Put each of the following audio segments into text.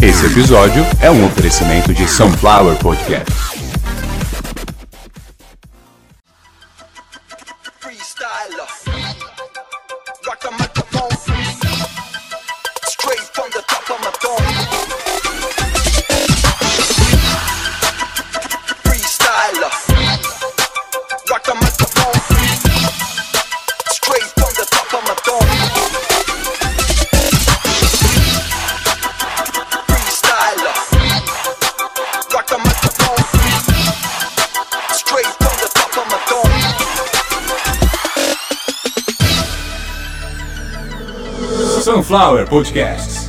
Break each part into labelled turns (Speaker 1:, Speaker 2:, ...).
Speaker 1: Esse episódio é um oferecimento de Sunflower Podcast. Sunflower Podcasts.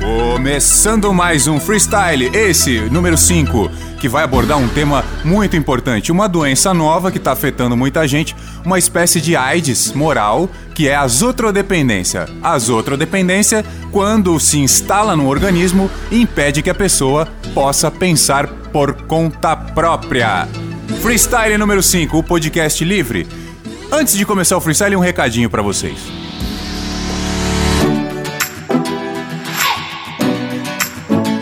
Speaker 2: Começando mais um freestyle, esse número 5, que vai abordar um tema muito importante, uma doença nova que está afetando muita gente, uma espécie de AIDS moral, que é a zootrodependência. A zootrodependência, quando se instala no organismo, impede que a pessoa possa pensar por conta própria. Freestyle número 5, o podcast livre. Antes de começar o freestyle, um recadinho para vocês.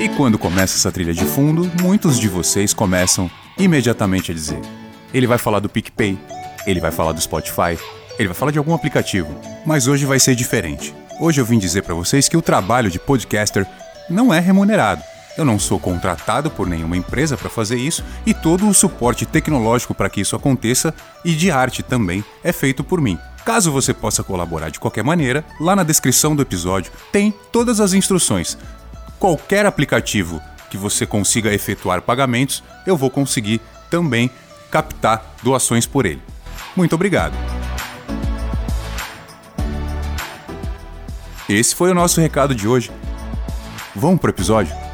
Speaker 2: E quando começa essa trilha de fundo, muitos de vocês começam imediatamente a dizer: ele vai falar do PicPay, ele vai falar do Spotify, ele vai falar de algum aplicativo. Mas hoje vai ser diferente. Hoje eu vim dizer para vocês que o trabalho de podcaster não é remunerado. Eu não sou contratado por nenhuma empresa para fazer isso e todo o suporte tecnológico para que isso aconteça e de arte também é feito por mim. Caso você possa colaborar de qualquer maneira, lá na descrição do episódio tem todas as instruções. Qualquer aplicativo que você consiga efetuar pagamentos, eu vou conseguir também captar doações por ele. Muito obrigado. Esse foi o nosso recado de hoje. Vamos pro episódio?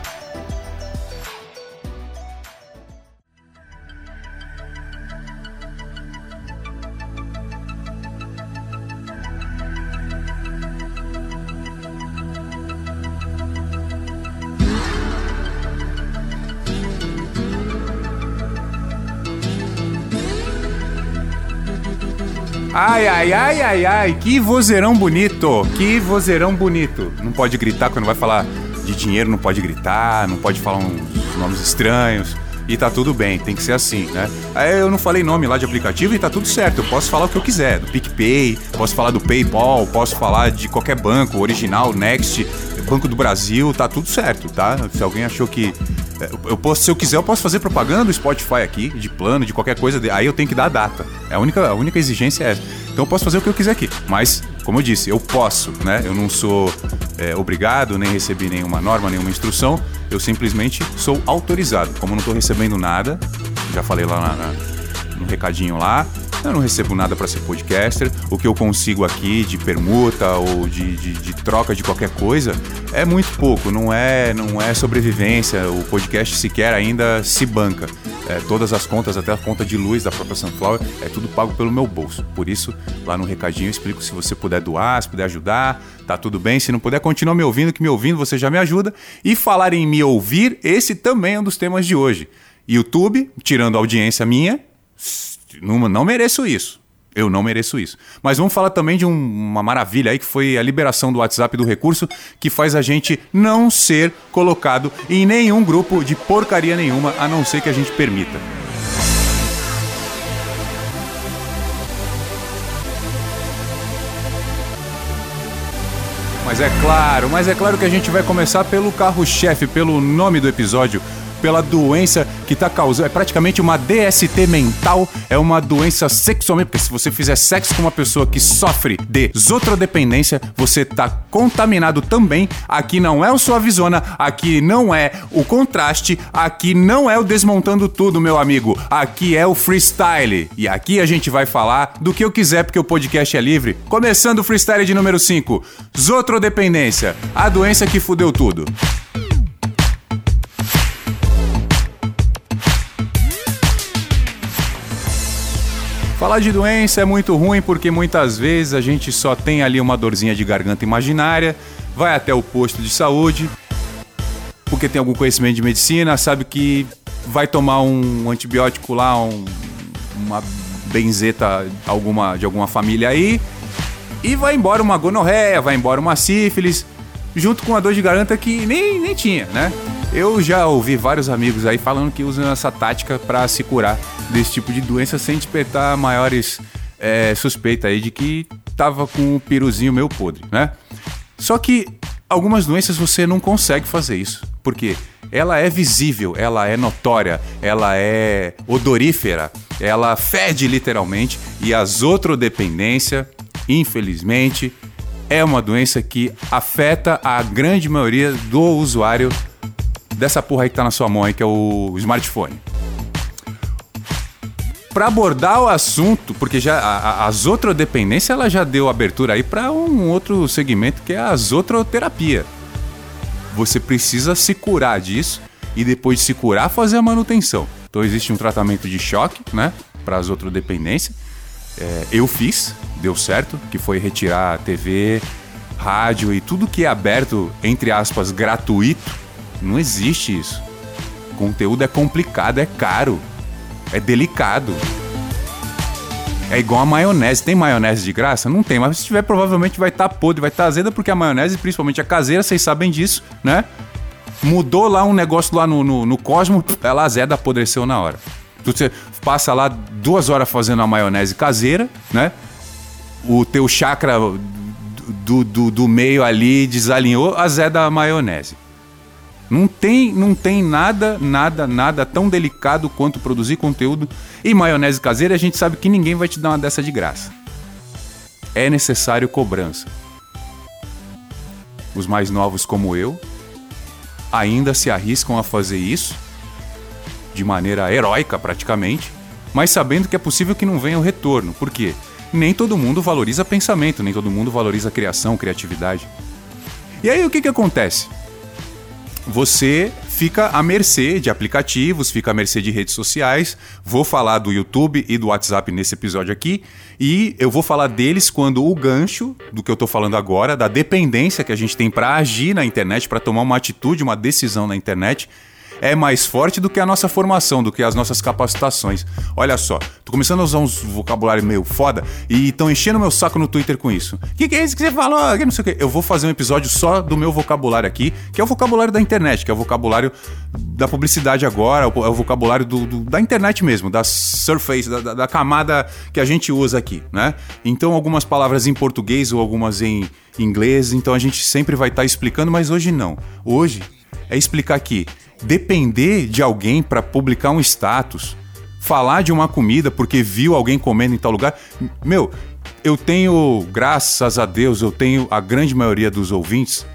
Speaker 2: Ai, ai, ai, ai, que vozeirão bonito, que vozeirão bonito. Não pode gritar quando vai falar de dinheiro, não pode gritar, não pode falar uns nomes estranhos. E tá tudo bem, tem que ser assim, né? Aí eu não falei nome lá de aplicativo e tá tudo certo. Eu posso falar o que eu quiser, do PicPay, posso falar do PayPal, posso falar de qualquer banco, original, Next, Banco do Brasil, tá tudo certo, tá? Se alguém achou que é, eu posso, se eu quiser, eu posso fazer propaganda do Spotify aqui, de plano, de qualquer coisa. Aí eu tenho que dar a data. É a única, a única exigência é essa. Então eu posso fazer o que eu quiser aqui. Mas, como eu disse, eu posso, né? Eu não sou é, obrigado, nem recebi nenhuma norma, nenhuma instrução. Eu simplesmente sou autorizado. Como eu não estou recebendo nada, já falei lá na, na, no recadinho lá. Eu não recebo nada para ser podcaster. O que eu consigo aqui de permuta ou de, de, de, troca de qualquer coisa é muito pouco. Não é, não é sobrevivência. O podcast sequer ainda se banca. É, todas as contas, até a conta de luz da própria Sunflower, é tudo pago pelo meu bolso. Por isso, lá no recadinho eu explico se você puder doar, se puder ajudar, tá tudo bem. Se não puder, continua me ouvindo, que me ouvindo você já me ajuda. E falar em me ouvir, esse também é um dos temas de hoje. YouTube, tirando a audiência minha, não, não mereço isso. Eu não mereço isso. Mas vamos falar também de um, uma maravilha aí que foi a liberação do WhatsApp do recurso que faz a gente não ser colocado em nenhum grupo de porcaria nenhuma, a não ser que a gente permita. Mas é claro, mas é claro que a gente vai começar pelo carro-chefe, pelo nome do episódio, pela doença que está causando. É praticamente uma DST mental, é uma doença sexualmente. Porque se você fizer sexo com uma pessoa que sofre de zotrodependência, você está contaminado também. Aqui não é o Suavizona, aqui não é o contraste, aqui não é o desmontando tudo, meu amigo. Aqui é o freestyle. E aqui a gente vai falar do que eu quiser, porque o podcast é livre. Começando o freestyle de número 5: Zotrodependência, a doença que fudeu tudo. Falar de doença é muito ruim porque muitas vezes a gente só tem ali uma dorzinha de garganta imaginária, vai até o posto de saúde, porque tem algum conhecimento de medicina, sabe que vai tomar um antibiótico lá, um, uma benzeta alguma, de alguma família aí, E vai embora uma gonorreia, vai embora uma sífilis, junto com a dor de garganta que nem, nem tinha, né? Eu já ouvi vários amigos aí falando que usam essa tática para se curar desse tipo de doença sem despertar maiores é, suspeitas aí de que tava com o piruzinho meio podre, né? Só que algumas doenças você não consegue fazer isso. Porque ela é visível, ela é notória, ela é odorífera, ela fede literalmente e a zotrodependência, infelizmente, é uma doença que afeta a grande maioria do usuário dessa porra aí que tá na sua mão aí, que é o smartphone. Para abordar o assunto, porque já a, a, a zotrodependência ela já deu abertura aí para um outro segmento que é a zotroterapia. Você precisa se curar disso e depois de se curar fazer a manutenção. Então existe um tratamento de choque, né, para a zotrodependência. É, eu fiz, deu certo, que foi retirar TV, rádio e tudo que é aberto, entre aspas, gratuito. Não existe isso. Conteúdo é complicado, é caro. É delicado. É igual a maionese. Tem maionese de graça? Não tem, mas se tiver, provavelmente vai estar tá podre, vai estar tá azeda, porque a maionese, principalmente a caseira, vocês sabem disso, né? Mudou lá um negócio lá no, no, no Cosmo, ela azeda, apodreceu na hora. Você passa lá duas horas fazendo a maionese caseira, né? O teu chakra do, do, do meio ali desalinhou, azeda a maionese. Não tem, não tem nada, nada, nada tão delicado quanto produzir conteúdo e maionese caseira. A gente sabe que ninguém vai te dar uma dessa de graça. É necessário cobrança. Os mais novos, como eu, ainda se arriscam a fazer isso de maneira heróica, praticamente, mas sabendo que é possível que não venha o retorno. Por quê? Nem todo mundo valoriza pensamento, nem todo mundo valoriza criação, criatividade. E aí o que, que acontece? Você fica à mercê de aplicativos, fica à mercê de redes sociais. Vou falar do YouTube e do WhatsApp nesse episódio aqui. E eu vou falar deles quando o gancho do que eu tô falando agora, da dependência que a gente tem para agir na internet, para tomar uma atitude, uma decisão na internet, é mais forte do que a nossa formação, do que as nossas capacitações. Olha só, tô começando a usar uns vocabulário meio foda e estão enchendo meu saco no Twitter com isso. Que, que, é isso que você falou? Que não sei o. Eu vou fazer um episódio só do meu vocabulário aqui, que é o vocabulário da internet, que é o vocabulário da publicidade agora, é o vocabulário do, do, da internet mesmo, da surface, da, da, da camada que a gente usa aqui, né? Então, algumas palavras em português ou algumas em inglês, então a gente sempre vai estar tá explicando, mas hoje não. Hoje é explicar que depender de alguém para publicar um status, falar de uma comida porque viu alguém comendo em tal lugar. Meu, eu tenho, graças a Deus, eu tenho a grande maioria dos ouvintes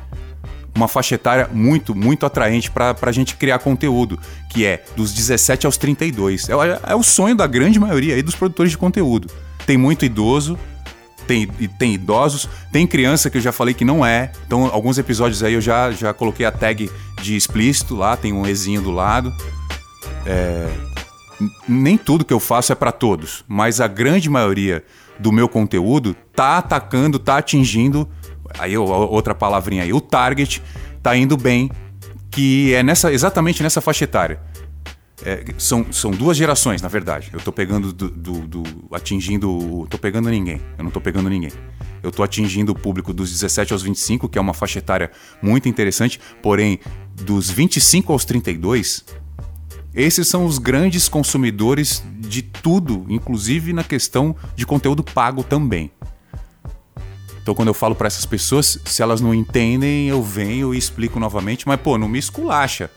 Speaker 2: uma faixa etária muito, muito atraente para a gente criar conteúdo, que é dos 17 aos 32. É, é o sonho da grande maioria aí dos produtores de conteúdo. Tem muito idoso, tem, tem idosos, tem criança que eu já falei que não é. Então, alguns episódios aí eu já, já coloquei a tag de explícito lá, tem um Ezinho do lado. É, nem tudo que eu faço é para todos, mas a grande maioria do meu conteúdo tá atacando, tá atingindo. Aí outra palavrinha aí, o target tá indo bem, que é nessa exatamente nessa faixa etária. É, são, são duas gerações, na verdade. Eu tô pegando do, do, do, atingindo. tô pegando ninguém. Eu não tô pegando ninguém. Eu tô atingindo o público dos 17 aos 25, que é uma faixa etária muito interessante, porém, dos 25 aos 32, esses são os grandes consumidores de tudo, inclusive na questão de conteúdo pago também. Então, quando eu falo para essas pessoas, se elas não entendem, eu venho e explico novamente, mas pô, não me esculacha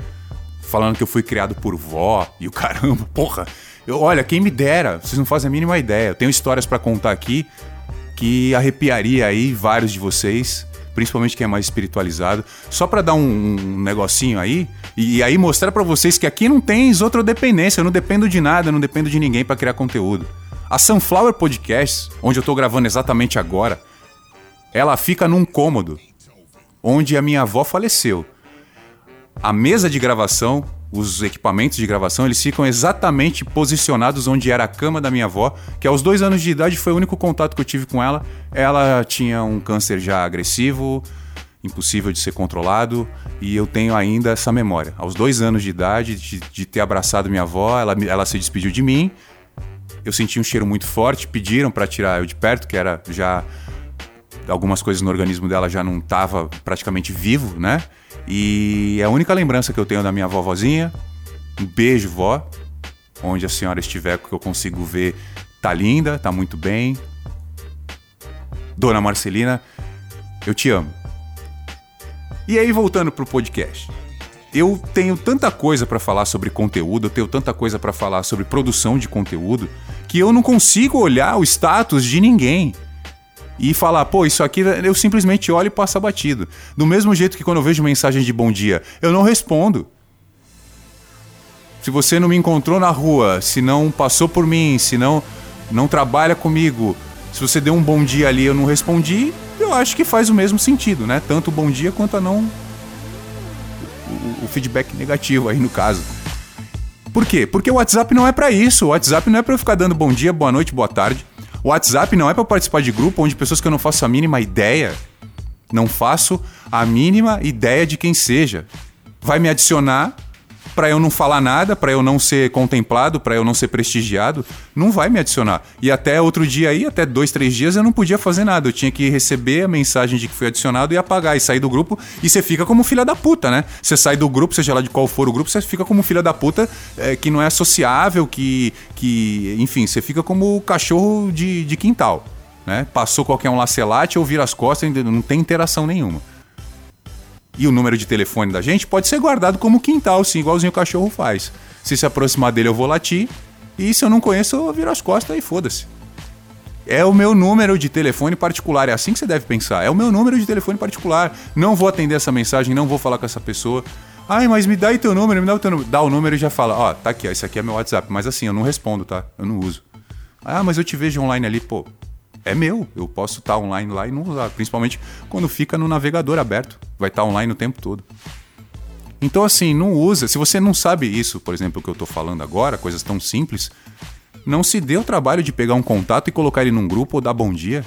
Speaker 2: falando que eu fui criado por vó e o caramba, porra. Eu, olha, quem me dera, vocês não fazem a mínima ideia. Eu tenho histórias para contar aqui que arrepiaria aí vários de vocês, principalmente quem é mais espiritualizado, só para dar um, um, negocinho aí e, aí mostrar para vocês que aqui não tem outra dependência, eu não dependo de nada, eu não dependo de ninguém para criar conteúdo. A Sunflower Podcasts, onde eu tô gravando exatamente agora, ela fica num cômodo onde a minha avó faleceu a mesa de gravação, os equipamentos de gravação, eles ficam exatamente posicionados onde era a cama da minha avó, que aos dois anos de idade foi o único contato que eu tive com ela. Ela tinha um câncer já agressivo, impossível de ser controlado, e eu tenho ainda essa memória. Aos dois anos de idade, de, de ter abraçado minha avó, ela, ela se despediu de mim. Eu senti um cheiro muito forte, pediram para tirar eu de perto, que era já algumas coisas no organismo dela já não tava praticamente vivo, né? E a única lembrança que eu tenho da minha vovozinha, um beijo, vó, onde a senhora estiver, que eu consigo ver, tá linda, tá muito bem. Dona Marcelina, eu te amo. E aí, voltando pro podcast. Eu tenho tanta coisa para falar sobre conteúdo, eu tenho tanta coisa para falar sobre produção de conteúdo, que eu não consigo olhar o status de ninguém e falar, pô, isso aqui eu simplesmente olho e passo batido. Do mesmo jeito que quando eu vejo mensagem de bom dia, eu não respondo. Se você não me encontrou na rua, se não passou por mim, se não não trabalha comigo, se você deu um bom dia ali e eu não respondi, eu acho que faz o mesmo sentido, né? Tanto o bom dia quanto a não o, o feedback negativo aí no caso. Por quê? Porque o WhatsApp não é para isso. O WhatsApp não é para eu ficar dando bom dia, boa noite, boa tarde. O WhatsApp não é para participar de grupo onde pessoas que eu não faço a mínima ideia, não faço a mínima ideia de quem seja. Vai me adicionar para eu não falar nada, para eu não ser contemplado, para eu não ser prestigiado, não vai me adicionar. E até outro dia aí, até dois, três dias, eu não podia fazer nada. Eu tinha que receber a mensagem de que fui adicionado e apagar e sair do grupo. E você fica como filha da puta, né? Você sai do grupo, seja lá de qual for o grupo, você fica como filha da puta é, que não é associável, que, que. Enfim, você fica como cachorro de, de quintal. Né? Passou qualquer um lacelate ou vira as costas, não tem interação nenhuma e o número de telefone da gente pode ser guardado como quintal, sim, igualzinho o cachorro faz. Se se aproximar dele, eu vou latir. E se eu não conheço, eu viro as costas e foda-se. É o meu número de telefone particular, é assim que você deve pensar. É o meu número de telefone particular. Não vou atender essa mensagem, não vou falar com essa pessoa. Ai, mas me dá aí teu número, me dá o teu número. Dá o número e já fala, ó, tá aqui, ó, esse aqui é meu WhatsApp. Mas assim, eu não respondo, tá? Eu não uso. Ah, mas eu te vejo online ali, pô. É meu, eu posso estar online lá e não usar. Principalmente quando fica no navegador aberto. Vai estar online o tempo todo. Então, assim, não usa. Se você não sabe isso, por exemplo, o que eu estou falando agora, coisas tão simples, não se dê o trabalho de pegar um contato e colocar ele num grupo ou dar bom dia.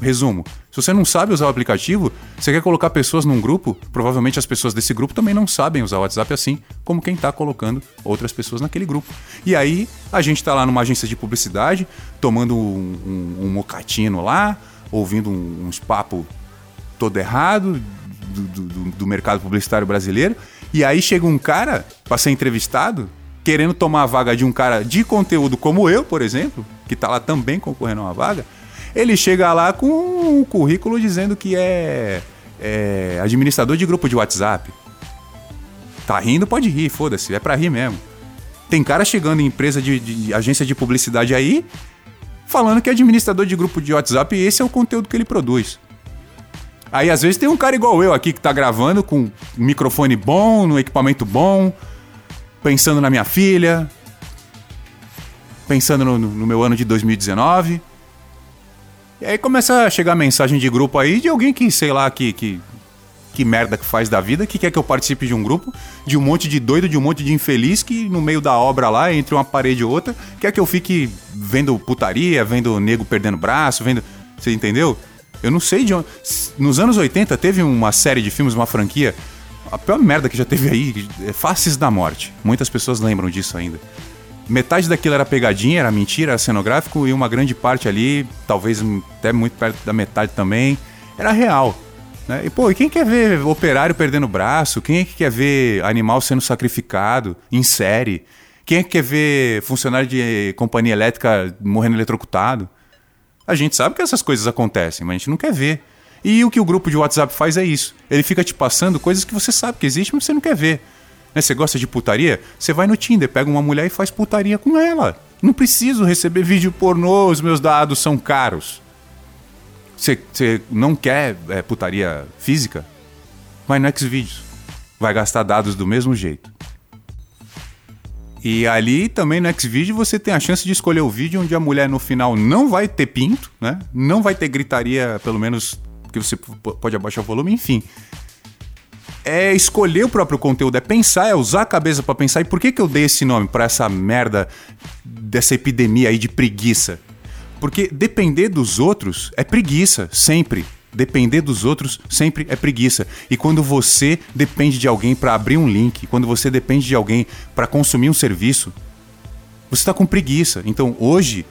Speaker 2: Resumo: se você não sabe usar o aplicativo, você quer colocar pessoas num grupo, provavelmente as pessoas desse grupo também não sabem usar o WhatsApp assim, como quem está colocando outras pessoas naquele grupo. E aí a gente está lá numa agência de publicidade, tomando um, um, um mocatino lá, ouvindo uns papos todo errado do, do, do mercado publicitário brasileiro, e aí chega um cara para ser entrevistado querendo tomar a vaga de um cara de conteúdo como eu, por exemplo, que está lá também concorrendo a uma vaga, ele chega lá com um currículo dizendo que é, é administrador de grupo de WhatsApp. Tá rindo, pode rir, foda-se, é pra rir mesmo. Tem cara chegando em empresa de, de, agência de publicidade aí, falando que é administrador de grupo de WhatsApp e esse é o conteúdo que ele produz. Aí às vezes tem um cara igual eu aqui que tá gravando com um microfone bom, no equipamento bom, pensando na minha filha, pensando no, no meu ano de 2019. E aí começa a chegar mensagem de grupo aí de alguém que, sei lá, que, que, que merda que faz da vida, que quer que eu participe de um grupo, de um monte de doido, de um monte de infeliz que no meio da obra lá, entre uma parede e outra, quer que eu fique vendo putaria, vendo nego perdendo braço, vendo. Você entendeu? Eu não sei de onde. Nos anos 80 teve uma série de filmes, uma franquia. A pior merda que já teve aí é Faces da Morte. Muitas pessoas lembram disso ainda. Metade daquilo era pegadinha, era mentira, era cenográfico, e uma grande parte ali, talvez até muito perto da metade também, era real. Né? E, pô, e quem quer ver operário perdendo braço? Quem é que quer ver animal sendo sacrificado em série? Quem é que quer ver funcionário de companhia elétrica morrendo eletrocutado? A gente sabe que essas coisas acontecem, mas a gente não quer ver. E o que o grupo de WhatsApp faz é isso. Ele fica te passando coisas que você sabe que existe, mas você não quer ver. Né? Você gosta de putaria? Você vai no Tinder, pega uma mulher e faz putaria com ela. Não preciso receber vídeo pornô, os meus dados são caros. Você, não quer é, putaria física? Vai no Xvideos. Vai gastar dados do mesmo jeito. E ali também no Xvideo você tem a chance de escolher o vídeo onde a mulher no final não vai ter pinto, né? Não vai ter gritaria, pelo menos que você pode abaixar o volume, enfim é escolher o próprio conteúdo, é pensar, é usar a cabeça para pensar. E por que, que eu dei esse nome para essa merda dessa epidemia aí de preguiça? Porque depender dos outros é preguiça, sempre. Depender dos outros sempre é preguiça. E quando você depende de alguém para abrir um link, quando você depende de alguém para consumir um serviço, você está com preguiça. Então hoje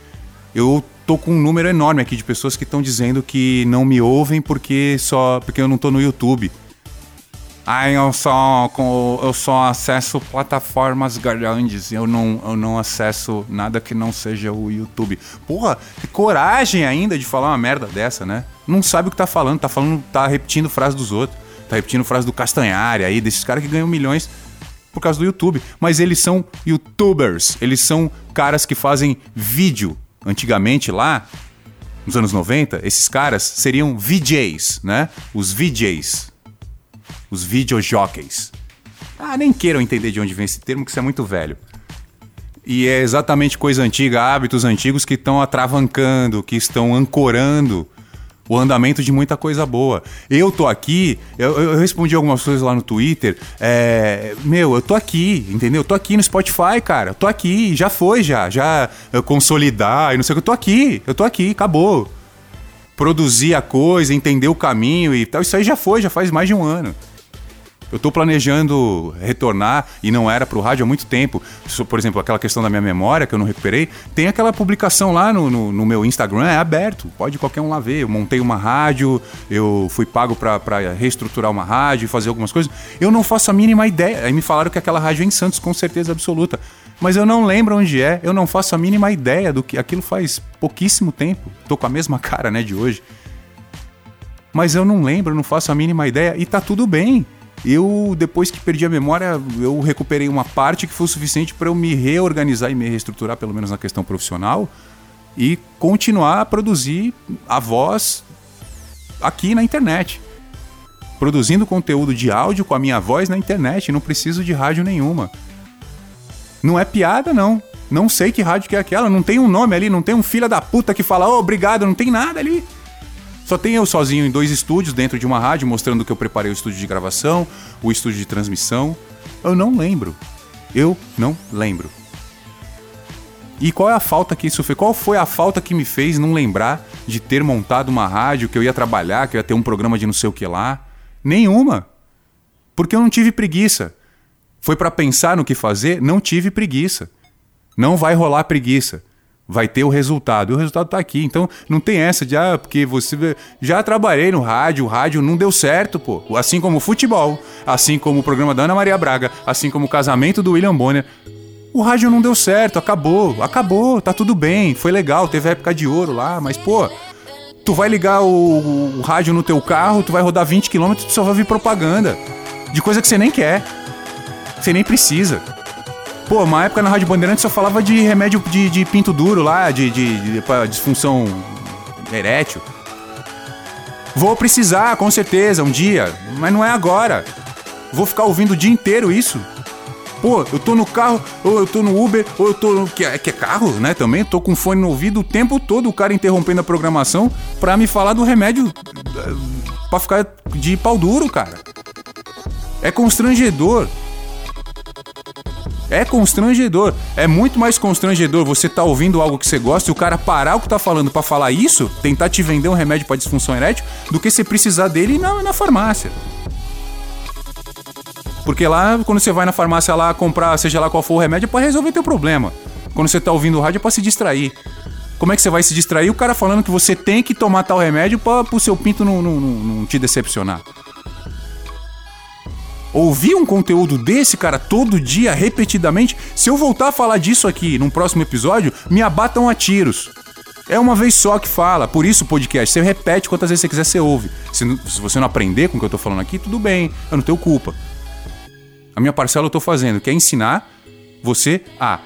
Speaker 2: eu tô com um número enorme aqui de pessoas que estão dizendo que não me ouvem porque só porque eu não tô no YouTube. Ai, eu só, eu só acesso plataformas grandes, eu não, eu não acesso nada que não seja o YouTube. Porra, que coragem ainda de falar uma merda dessa, né? Não sabe o que tá falando, tá falando, tá repetindo frase dos outros, tá repetindo frase do Castanhari aí, desses caras que ganham milhões por causa do YouTube. Mas eles são YouTubers, eles são caras que fazem vídeo. Antigamente lá, nos anos 90, esses caras seriam VJs, né? Os VJs os videojockeys. Ah, nem queiram entender de onde vem esse termo, que isso é muito velho. E é exatamente coisa antiga, hábitos antigos que estão atravancando, que estão ancorando o andamento de muita coisa boa. Eu tô aqui, eu, eu respondi algumas coisas lá no Twitter. é, meu, eu tô aqui, entendeu? Eu tô aqui no Spotify, cara. Eu tô aqui, já foi, já. Já consolidar e não sei o que. Eu tô aqui, eu tô aqui, acabou. Produzir a coisa, entender o caminho e tal. Isso aí já foi, já faz mais de um ano. Eu tô planejando retornar e não era pro rádio há muito tempo. Por exemplo, aquela questão da minha memória que eu não recuperei. Tem aquela publicação lá no, no- no meu Instagram, é aberto, pode qualquer um lá ver. Eu montei uma rádio, eu fui pago pra reestruturar uma rádio e fazer algumas coisas. Eu não faço a mínima ideia. Aí me falaram que aquela rádio é em Santos, com certeza absoluta. Mas eu não lembro onde é, eu não faço a mínima ideia do que. Aquilo faz pouquíssimo tempo. Tô com a mesma cara, né, de hoje mas eu não lembro, não faço a mínima ideia e tá tudo bem. Eu, depois que perdi a memória, eu recuperei uma parte que foi o suficiente para eu me reorganizar e me reestruturar, pelo menos na questão profissional, e continuar a produzir a voz aqui na internet. Produzindo conteúdo de áudio com a minha voz na internet, não preciso de rádio nenhuma. Não é piada, não. Não sei que rádio que é aquela, não tem um nome ali, não tem um filho da puta que fala, ô, obrigado, não tem nada ali. Só tem eu sozinho em dois estúdios dentro de uma rádio, mostrando que eu preparei o estúdio de gravação, o estúdio de transmissão. Eu não lembro. Eu não lembro. E qual é a falta que isso fez? Qual foi a falta que me fez não lembrar de ter montado uma rádio, que eu ia trabalhar, que eu ia ter um programa de não sei o que lá? Nenhuma. Porque eu não tive preguiça. Foi pra pensar no que fazer, não tive preguiça. Não vai rolar preguiça. Vai ter o resultado. E o resultado tá aqui. Então não tem essa de, ah, porque você. Já trabalhei no rádio, o rádio não deu certo, pô. Assim como o futebol, assim como o programa da Ana Maria Braga, assim como o casamento do William Bonner. O rádio não deu certo, acabou, acabou, tá tudo bem, foi legal, teve a época de ouro lá, mas pô, tu vai ligar o, o rádio no teu carro, tu vai rodar 20 km, tu só vai ouvir propaganda de coisa que você nem quer, você nem precisa. Pô, uma época na Rádio Bandeirantes só falava de remédio de, de pinto duro lá, de, de, de pra disfunção erétil. Vou precisar, com certeza, um dia, mas não é agora. Vou ficar ouvindo o dia inteiro isso. Pô, eu tô no carro, ou eu tô no Uber, ou eu tô no. Que é, que é carro, né? Também tô com fone no ouvido o tempo todo, o cara interrompendo a programação pra me falar do remédio eh, pra ficar de pau duro, cara. É constrangedor. É constrangedor. É muito mais constrangedor você tá ouvindo algo que você gosta e o cara parar o que tá falando pra falar isso, tentar te vender um remédio pra disfunção erétil, do que você precisar dele na, na farmácia. Porque lá, quando você vai na farmácia lá comprar, seja lá qual for o remédio, é pra resolver teu problema. Quando você tá ouvindo o rádio é pra se distrair. Como é que você vai se distrair? O cara falando que você tem que tomar tal remédio pra, pro seu pinto não, não, não, não te decepcionar. Ouvir um conteúdo desse, cara, todo dia, repetidamente, se eu voltar a falar disso aqui num próximo episódio, me abatam a tiros. É uma vez só que fala, por isso o podcast. Você repete quantas vezes você quiser, você ouve. Se, se você não aprender com o que eu tô falando aqui, tudo bem, eu não tenho culpa. A minha parcela eu tô fazendo, que é ensinar você a.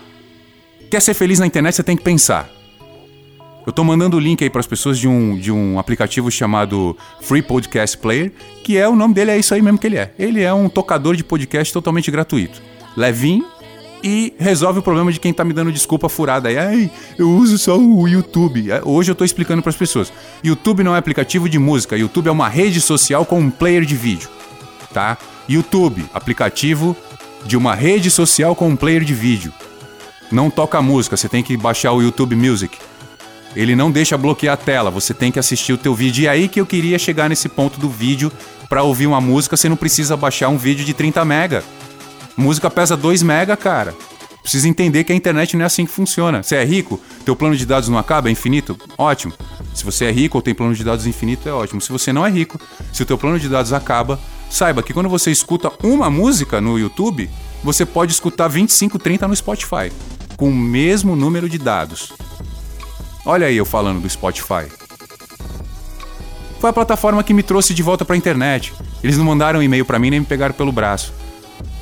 Speaker 2: Quer ser feliz na internet, você tem que pensar. Eu tô mandando o link aí para as pessoas de um, de um aplicativo chamado Free Podcast Player, que é o nome dele, é isso aí mesmo que ele é. Ele é um tocador de podcast totalmente gratuito. Levinho e resolve o problema de quem tá me dando desculpa furada aí. Ai, eu uso só o YouTube. É, Hoje eu tô explicando para as pessoas. YouTube não é aplicativo de música, YouTube é uma rede social com um player de vídeo, tá? YouTube, aplicativo de uma rede social com um player de vídeo. Não toca música, você tem que baixar o YouTube Music. Ele não deixa bloquear a tela, você tem que assistir o teu vídeo. E é aí que eu queria chegar nesse ponto do vídeo para ouvir uma música, você não precisa baixar um vídeo de 30 mega. Música pesa 2 mega, cara. precisa entender que a internet não é assim que funciona. Você é rico, teu plano de dados não acaba, é infinito? Ótimo. Se você é rico ou tem plano de dados infinito, é ótimo. Se você não é rico, se o teu plano de dados acaba, saiba que quando você escuta uma música no YouTube, você pode escutar 25, 30 no Spotify, com o mesmo número de dados. Olha aí eu falando do Spotify. Foi a plataforma que me trouxe de volta para a internet. Eles não mandaram e-mail para mim nem me pegaram pelo braço.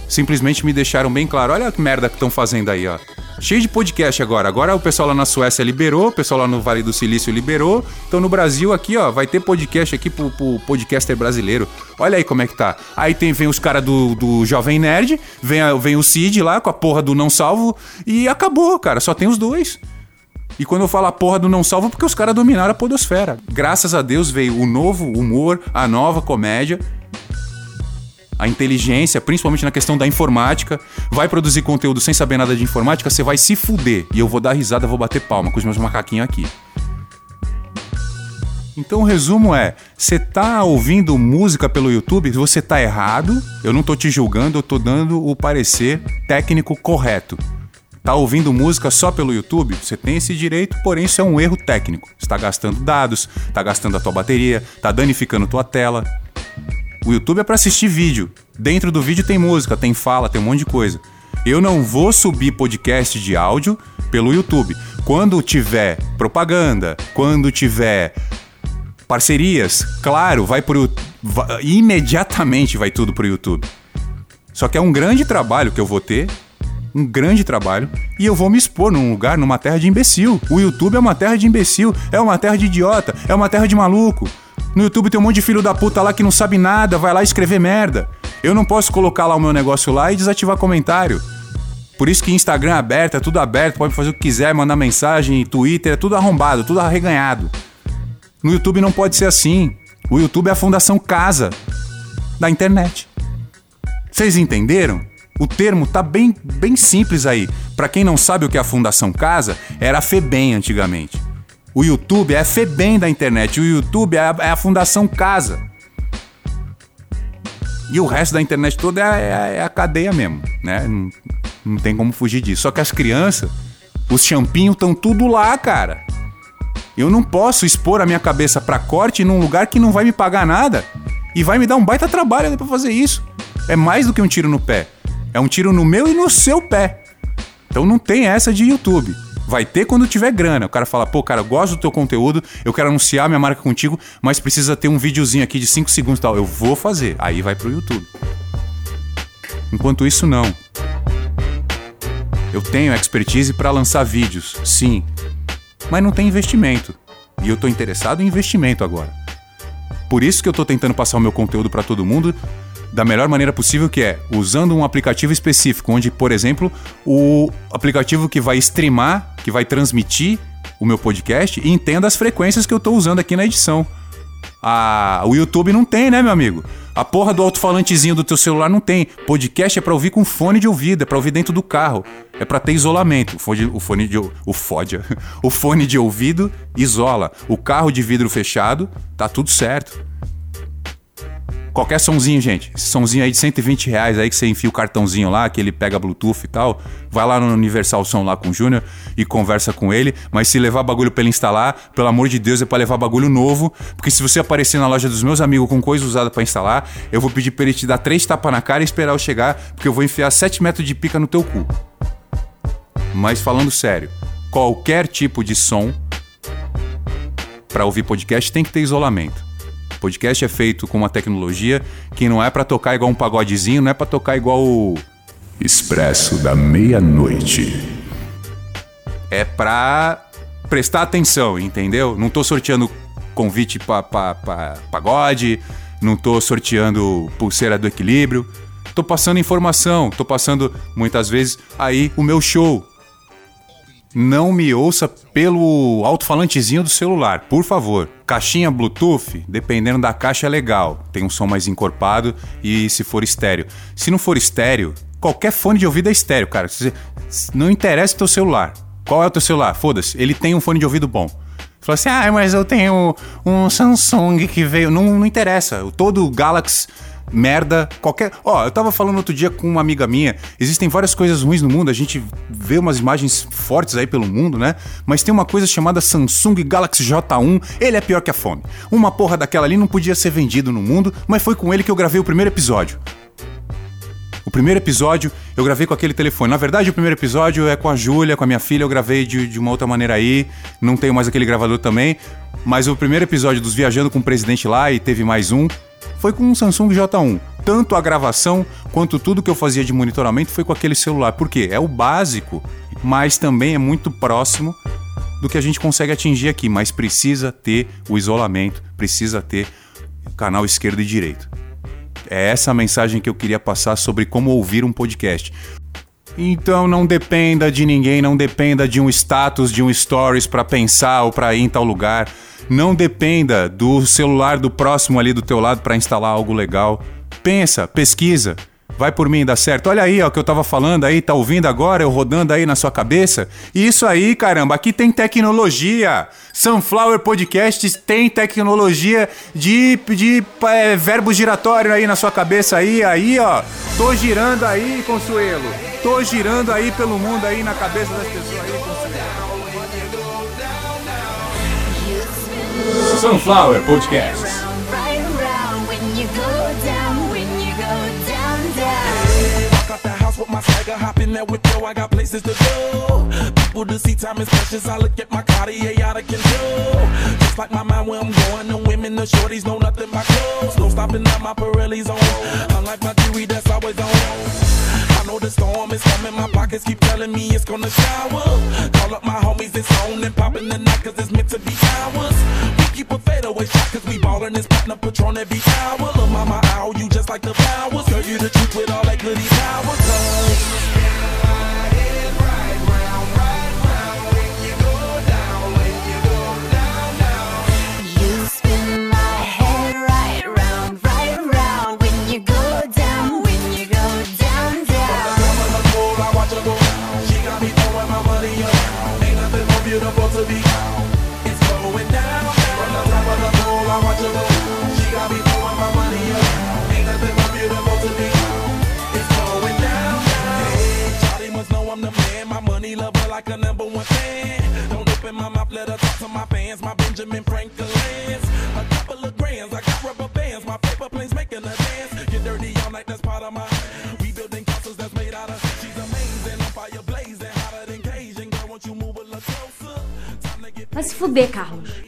Speaker 2: Simplesmente me deixaram bem claro: olha que merda que estão fazendo aí, ó. Cheio de podcast agora. Agora o pessoal lá na Suécia liberou, o pessoal lá no Vale do Silício liberou. Então no Brasil aqui, ó, vai ter podcast aqui pro, pro podcaster brasileiro. Olha aí como é que tá. Aí tem, vem os caras do, do Jovem Nerd, vem, vem o Cid lá com a porra do Não Salvo e acabou, cara. Só tem os dois. E quando eu falo a porra do não salvo, é porque os caras dominaram a podosfera. Graças a Deus veio o novo humor, a nova comédia, a inteligência, principalmente na questão da informática. Vai produzir conteúdo sem saber nada de informática, você vai se fuder. E eu vou dar risada, vou bater palma com os meus macaquinhos aqui. Então o resumo é: você tá ouvindo música pelo YouTube, você tá errado. Eu não tô te julgando, eu tô dando o parecer técnico correto. Tá ouvindo música só pelo YouTube? Você tem esse direito, porém isso é um erro técnico. Você tá gastando dados, tá gastando a tua bateria, tá danificando tua tela. O YouTube é para assistir vídeo. Dentro do vídeo tem música, tem fala, tem um monte de coisa. Eu não vou subir podcast de áudio pelo YouTube. Quando tiver propaganda, quando tiver parcerias, claro, vai pro va- imediatamente vai tudo pro YouTube. Só que é um grande trabalho que eu vou ter, um grande trabalho, e eu vou me expor num lugar, numa terra de imbecil. O YouTube é uma terra de imbecil, é uma terra de idiota, é uma terra de maluco. No YouTube tem um monte de filho da puta lá que não sabe nada, vai lá escrever merda. Eu não posso colocar lá o meu negócio lá e desativar comentário. Por isso que Instagram é aberto, é tudo aberto, pode fazer o que quiser, mandar mensagem, Twitter, é tudo arrombado, tudo arreganhado. No YouTube não pode ser assim. O YouTube é a fundação casa da internet. Vocês entenderam? O termo tá bem, bem simples aí. Pra quem não sabe o que é a Fundação Casa, era a FEBEM antigamente. O YouTube é a FEBEM da internet. O YouTube é a, é a Fundação Casa. E o resto da internet toda é, a- é é a cadeia mesmo, né? Não, não tem como fugir disso. Só que as crianças, os champinhos estão tudo lá, cara. Eu não posso expor a minha cabeça pra corte num lugar que não vai me pagar nada e vai me dar um baita trabalho pra fazer isso. É mais do que um tiro no pé. É um tiro no meu e no seu pé. Então não tem essa de YouTube. Vai ter quando tiver grana. O cara fala, pô, cara, eu gosto do teu conteúdo, eu quero anunciar minha marca contigo, mas precisa ter um videozinho aqui de 5 segundos e tal. Eu vou fazer. Aí vai pro YouTube. Enquanto isso, não. Eu tenho expertise pra lançar vídeos, sim. Mas não tem investimento. E eu tô interessado em investimento agora. Por isso que eu tô tentando passar o meu conteúdo para todo mundo da melhor maneira possível, que é usando um aplicativo específico, onde, por exemplo, o aplicativo que vai streamar, que vai transmitir o meu podcast, entenda as frequências que eu tô usando aqui na edição. Ah, o YouTube não tem, né, meu amigo? A porra do alto-falantezinho do teu celular não tem. Podcast é pra ouvir com fone de ouvido, é pra ouvir dentro do carro. É pra ter isolamento. O fone, o fone de o fode, o fone de ouvido isola. O carro de vidro fechado, tá tudo certo. Qualquer sonzinho, gente. Esse sonzinho aí de 120 reais aí que você enfia o cartãozinho lá, que ele pega Bluetooth e tal. Vai lá no Universal Som lá com o Júnior e conversa com ele. Mas se levar bagulho pra ele instalar, pelo amor de Deus, é pra levar bagulho novo. Porque se você aparecer na loja dos meus amigos com coisa usada pra instalar, eu vou pedir pra ele te dar três tapas na cara e esperar eu chegar, porque eu vou enfiar 7 metros de pica no teu cu. Mas falando sério, qualquer tipo de som pra ouvir podcast tem que ter isolamento. Podcast é feito com uma tecnologia que não é pra tocar igual um pagodezinho, não é pra tocar igual o
Speaker 1: Expresso da meia-noite.
Speaker 2: é pra prestar atenção, entendeu? Não tô sorteando convite pra, pra, pra pagode, não tô sorteando pulseira do equilíbrio, tô passando informação, tô passando muitas vezes aí o meu show. Não me ouça pelo alto-falantezinho do celular, por favor. Caixinha Bluetooth, dependendo da caixa é legal. Tem um som mais encorpado e se for estéreo. Se não for estéreo, qualquer fone de ouvido é estéreo, cara. Não interessa o teu celular. Qual é o teu celular? Foda-se, ele tem um fone de ouvido bom. Fala assim, ah, mas eu tenho um Samsung que veio. Não, não interessa. Todo Galaxy merda, qualquer. Ó, eu tava falando outro dia com uma amiga minha. Existem várias coisas ruins no mundo, a gente vê umas imagens fortes aí pelo mundo, né? Mas tem uma coisa chamada Samsung Galaxy J1, ele é pior que a fome. Uma porra daquela ali não podia ser vendido no mundo, mas foi com ele que eu gravei o primeiro episódio. O primeiro episódio eu gravei com aquele telefone. Na verdade, o primeiro episódio é com a Júlia, com a minha filha, eu gravei de, de uma outra maneira aí. Não tenho mais aquele gravador também. Mas o primeiro episódio dos Viajando com o Presidente lá, e teve mais um, foi com um Samsung J1. Tanto a gravação quanto tudo que eu fazia de monitoramento foi com aquele celular. Por quê? É o básico, mas também é muito próximo do que a gente consegue atingir aqui. Mas precisa ter o isolamento, precisa ter canal esquerdo e direito. É essa a mensagem que eu queria passar sobre como ouvir um podcast. Então não dependa de ninguém, não dependa de um status, de um stories para pensar ou para ir em tal lugar. Não dependa do celular do próximo ali do teu lado para instalar algo legal. Pensa, pesquisa. Vai por mim, dá certo. Olha aí, ó, o que eu tava falando aí, tá ouvindo agora, eu rodando aí na sua cabeça? Isso aí, caramba, aqui tem tecnologia. Sunflower Podcasts tem tecnologia de, de é, verbo giratório aí na sua cabeça aí, aí, ó. Tô girando aí, Consuelo. Tô girando aí pelo mundo aí na cabeça das pessoas aí, Consuelo.
Speaker 1: Sunflower Podcasts.
Speaker 3: Right around when you go down, when you go down, down.
Speaker 4: Walk out the house with my swagger, hop in that whip, yo, I got places to go. People to see, time is precious. I look at my Cartier out of control. Just like my mind where I'm going, the women, the shorties know nothing but clothes. No stopping at my Pirelli's on. Unlike my jewelry, that's always on. I know the storm is coming, my pockets keep telling me it's gonna shower. Call up my homies, it's on and popping the night, cause it's meant to be ours. We keep a fadeaway shot, cause we ballin' this platinum patron every hour. Look, mama, ow, you just like the flowers. Girl, you the truth with all that goody power, cause.
Speaker 5: Fuder, Carlos.